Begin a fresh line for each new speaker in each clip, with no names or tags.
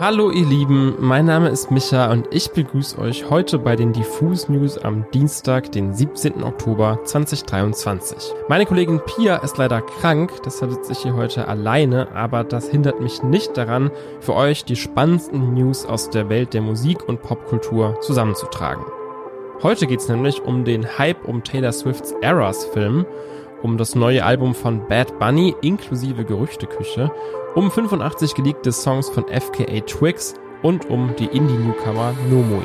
Hallo ihr Lieben, mein Name ist Micha und ich begrüße euch heute bei den Diffus News am Dienstag, den 17. Oktober 2023. Meine Kollegin Pia ist leider krank, deshalb sitze ich hier heute alleine, aber das hindert mich nicht daran, für euch die spannendsten News aus der Welt der Musik und Popkultur zusammenzutragen. Heute geht's nämlich um den Hype um Taylor Swifts Eras Film um das neue Album von Bad Bunny inklusive Gerüchteküche, um 85 geleakte Songs von FKA Twigs und um die Indie-Newcomer Nomoel.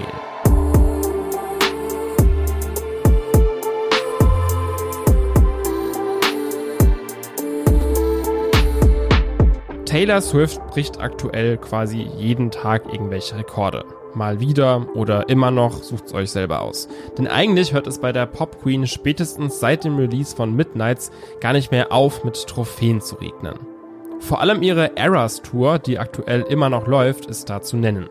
Taylor Swift bricht aktuell quasi jeden Tag irgendwelche Rekorde mal wieder oder immer noch, sucht's euch selber aus. Denn eigentlich hört es bei der Pop Queen spätestens seit dem Release von Midnights gar nicht mehr auf, mit Trophäen zu regnen. Vor allem ihre Eras Tour, die aktuell immer noch läuft, ist da zu nennen.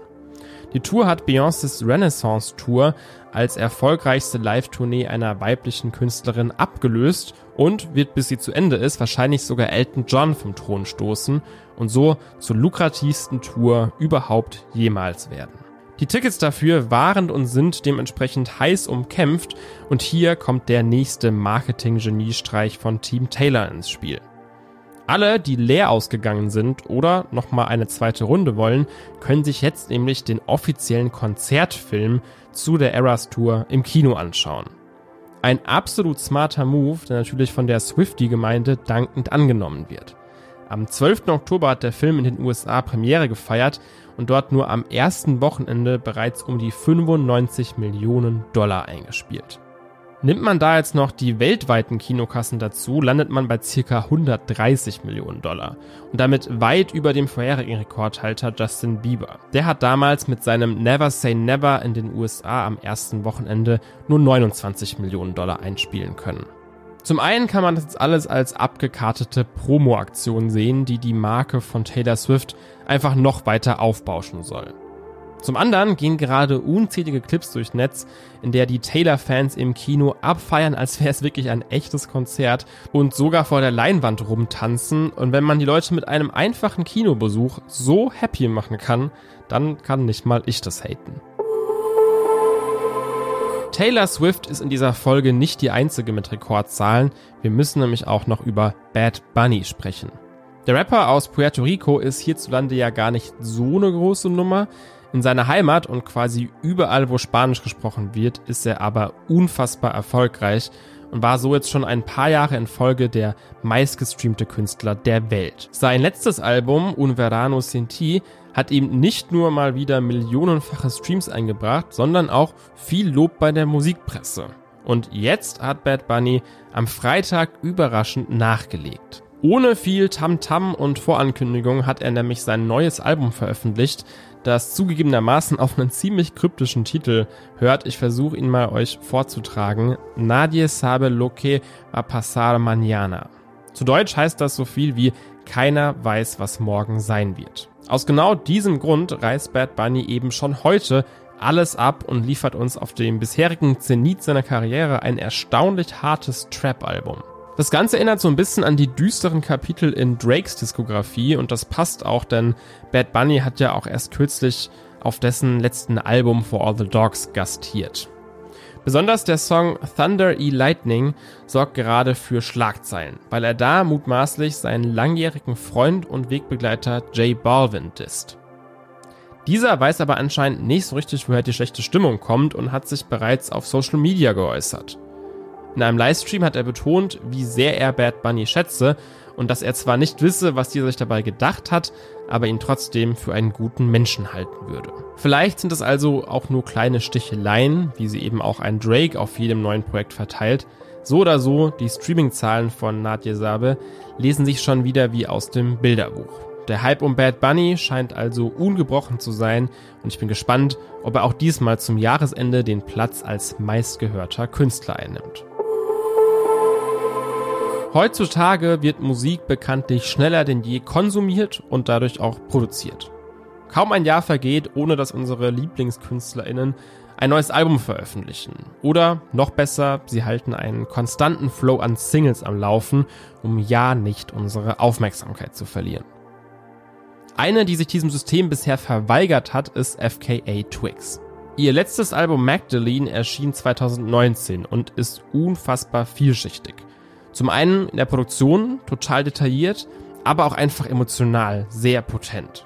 Die Tour hat Beyoncés Renaissance Tour als erfolgreichste Live-Tournee einer weiblichen Künstlerin abgelöst und wird, bis sie zu Ende ist, wahrscheinlich sogar Elton John vom Thron stoßen und so zur lukrativsten Tour überhaupt jemals werden. Die Tickets dafür waren und sind dementsprechend heiß umkämpft und hier kommt der nächste Marketing-Geniestreich von Team Taylor ins Spiel. Alle, die leer ausgegangen sind oder nochmal eine zweite Runde wollen, können sich jetzt nämlich den offiziellen Konzertfilm zu der Eras Tour im Kino anschauen. Ein absolut smarter Move, der natürlich von der Swifty-Gemeinde dankend angenommen wird. Am 12. Oktober hat der Film in den USA Premiere gefeiert und dort nur am ersten Wochenende bereits um die 95 Millionen Dollar eingespielt. Nimmt man da jetzt noch die weltweiten Kinokassen dazu, landet man bei ca. 130 Millionen Dollar und damit weit über dem vorherigen Rekordhalter Justin Bieber. Der hat damals mit seinem Never Say Never in den USA am ersten Wochenende nur 29 Millionen Dollar einspielen können. Zum einen kann man das alles als abgekartete Promo-Aktion sehen, die die Marke von Taylor Swift einfach noch weiter aufbauschen soll. Zum anderen gehen gerade unzählige Clips durchs Netz, in der die Taylor-Fans im Kino abfeiern, als wäre es wirklich ein echtes Konzert und sogar vor der Leinwand rumtanzen. Und wenn man die Leute mit einem einfachen Kinobesuch so happy machen kann, dann kann nicht mal ich das haten. Taylor Swift ist in dieser Folge nicht die einzige mit Rekordzahlen. Wir müssen nämlich auch noch über Bad Bunny sprechen. Der Rapper aus Puerto Rico ist hierzulande ja gar nicht so eine große Nummer. In seiner Heimat und quasi überall, wo Spanisch gesprochen wird, ist er aber unfassbar erfolgreich und war so jetzt schon ein paar Jahre in Folge der meistgestreamte Künstler der Welt. Sein letztes Album, Un Verano Sin Ti, hat ihm nicht nur mal wieder millionenfache Streams eingebracht, sondern auch viel Lob bei der Musikpresse. Und jetzt hat Bad Bunny am Freitag überraschend nachgelegt. Ohne viel Tamtam -Tam und Vorankündigung hat er nämlich sein neues Album veröffentlicht, das zugegebenermaßen auf einen ziemlich kryptischen Titel hört. Ich versuche ihn mal euch vorzutragen. Nadie sabe lo que va pasar mañana. Zu Deutsch heißt das so viel wie keiner weiß, was morgen sein wird. Aus genau diesem Grund reißt Bad Bunny eben schon heute alles ab und liefert uns auf dem bisherigen Zenit seiner Karriere ein erstaunlich hartes Trap-Album. Das Ganze erinnert so ein bisschen an die düsteren Kapitel in Drakes Diskografie und das passt auch, denn Bad Bunny hat ja auch erst kürzlich auf dessen letzten Album For All the Dogs gastiert. Besonders der Song Thunder E Lightning sorgt gerade für Schlagzeilen, weil er da mutmaßlich seinen langjährigen Freund und Wegbegleiter Jay Balvin disst. Dieser weiß aber anscheinend nicht so richtig, woher die schlechte Stimmung kommt und hat sich bereits auf Social Media geäußert. In einem Livestream hat er betont, wie sehr er Bad Bunny schätze und dass er zwar nicht wisse, was dieser sich dabei gedacht hat, aber ihn trotzdem für einen guten Menschen halten würde. Vielleicht sind es also auch nur kleine Sticheleien, wie sie eben auch ein Drake auf jedem neuen Projekt verteilt. So oder so, die Streaming-Zahlen von Nadje Sabe lesen sich schon wieder wie aus dem Bilderbuch. Der Hype um Bad Bunny scheint also ungebrochen zu sein und ich bin gespannt, ob er auch diesmal zum Jahresende den Platz als meistgehörter Künstler einnimmt. Heutzutage wird Musik bekanntlich schneller denn je konsumiert und dadurch auch produziert. Kaum ein Jahr vergeht, ohne dass unsere Lieblingskünstlerinnen ein neues Album veröffentlichen. Oder noch besser, sie halten einen konstanten Flow an Singles am Laufen, um ja nicht unsere Aufmerksamkeit zu verlieren. Eine, die sich diesem System bisher verweigert hat, ist FKA Twigs. Ihr letztes Album Magdalene erschien 2019 und ist unfassbar vielschichtig. Zum einen in der Produktion total detailliert, aber auch einfach emotional sehr potent.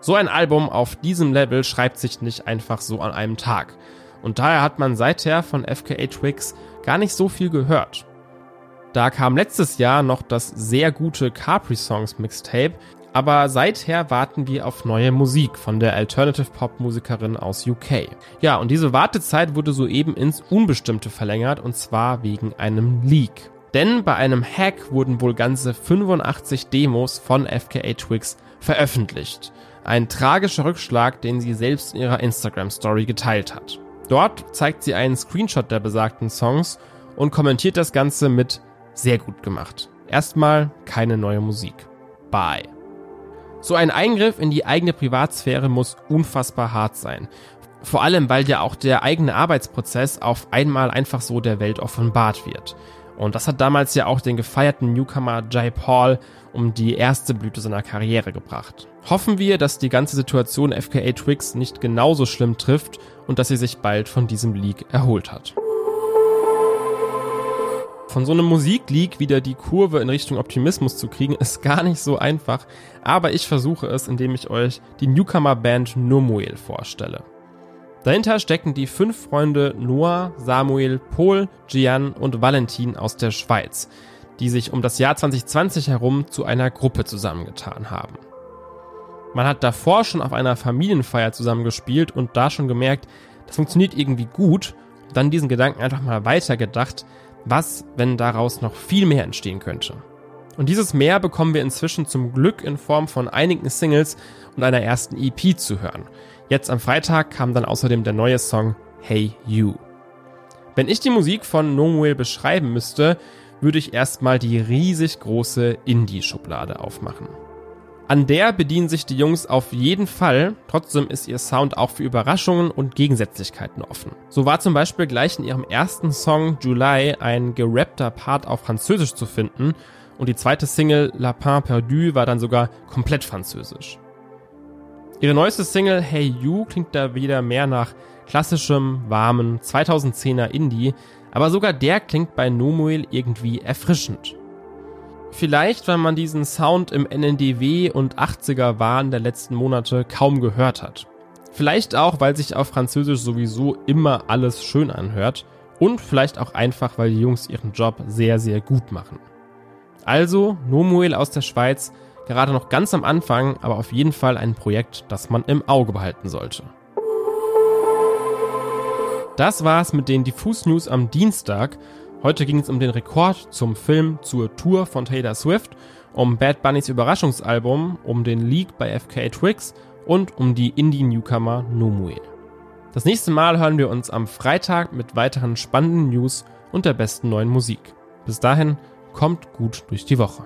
So ein Album auf diesem Level schreibt sich nicht einfach so an einem Tag. Und daher hat man seither von FKA Twigs gar nicht so viel gehört. Da kam letztes Jahr noch das sehr gute Capri Songs Mixtape, aber seither warten wir auf neue Musik von der Alternative Pop Musikerin aus UK. Ja, und diese Wartezeit wurde soeben ins Unbestimmte verlängert und zwar wegen einem Leak. Denn bei einem Hack wurden wohl ganze 85 Demos von FKA Twigs veröffentlicht. Ein tragischer Rückschlag, den sie selbst in ihrer Instagram Story geteilt hat. Dort zeigt sie einen Screenshot der besagten Songs und kommentiert das Ganze mit sehr gut gemacht. Erstmal keine neue Musik. Bye. So ein Eingriff in die eigene Privatsphäre muss unfassbar hart sein. Vor allem, weil ja auch der eigene Arbeitsprozess auf einmal einfach so der Welt offenbart wird. Und das hat damals ja auch den gefeierten Newcomer Jay Paul um die erste Blüte seiner Karriere gebracht. Hoffen wir, dass die ganze Situation FKA Twigs nicht genauso schlimm trifft und dass sie sich bald von diesem Leak erholt hat. Von so einem Musikleak wieder die Kurve in Richtung Optimismus zu kriegen, ist gar nicht so einfach, aber ich versuche es, indem ich euch die Newcomer-Band Nomuel vorstelle. Dahinter stecken die fünf Freunde Noah, Samuel, Paul, Gian und Valentin aus der Schweiz, die sich um das Jahr 2020 herum zu einer Gruppe zusammengetan haben. Man hat davor schon auf einer Familienfeier zusammengespielt und da schon gemerkt, das funktioniert irgendwie gut, dann diesen Gedanken einfach mal weitergedacht, was, wenn daraus noch viel mehr entstehen könnte. Und dieses Mehr bekommen wir inzwischen zum Glück in Form von einigen Singles und einer ersten EP zu hören. Jetzt am Freitag kam dann außerdem der neue Song Hey You. Wenn ich die Musik von Nomuel beschreiben müsste, würde ich erstmal die riesig große Indie-Schublade aufmachen. An der bedienen sich die Jungs auf jeden Fall, trotzdem ist ihr Sound auch für Überraschungen und Gegensätzlichkeiten offen. So war zum Beispiel gleich in ihrem ersten Song July ein gerappter Part auf Französisch zu finden und die zweite Single Lapin Perdu war dann sogar komplett französisch. Ihre neueste Single Hey You klingt da wieder mehr nach klassischem, warmen 2010er Indie, aber sogar der klingt bei Nomuel irgendwie erfrischend. Vielleicht, weil man diesen Sound im NNDW und 80er Wahn der letzten Monate kaum gehört hat. Vielleicht auch, weil sich auf Französisch sowieso immer alles schön anhört. Und vielleicht auch einfach, weil die Jungs ihren Job sehr, sehr gut machen. Also, Nomuel aus der Schweiz, gerade noch ganz am Anfang, aber auf jeden Fall ein Projekt, das man im Auge behalten sollte. Das war's mit den Diffus News am Dienstag. Heute ging es um den Rekord zum Film zur Tour von Taylor Swift, um Bad Bunnys Überraschungsalbum, um den Leak bei FKA Twigs und um die Indie-Newcomer Nomuel. Das nächste Mal hören wir uns am Freitag mit weiteren spannenden News und der besten neuen Musik. Bis dahin, kommt gut durch die Woche.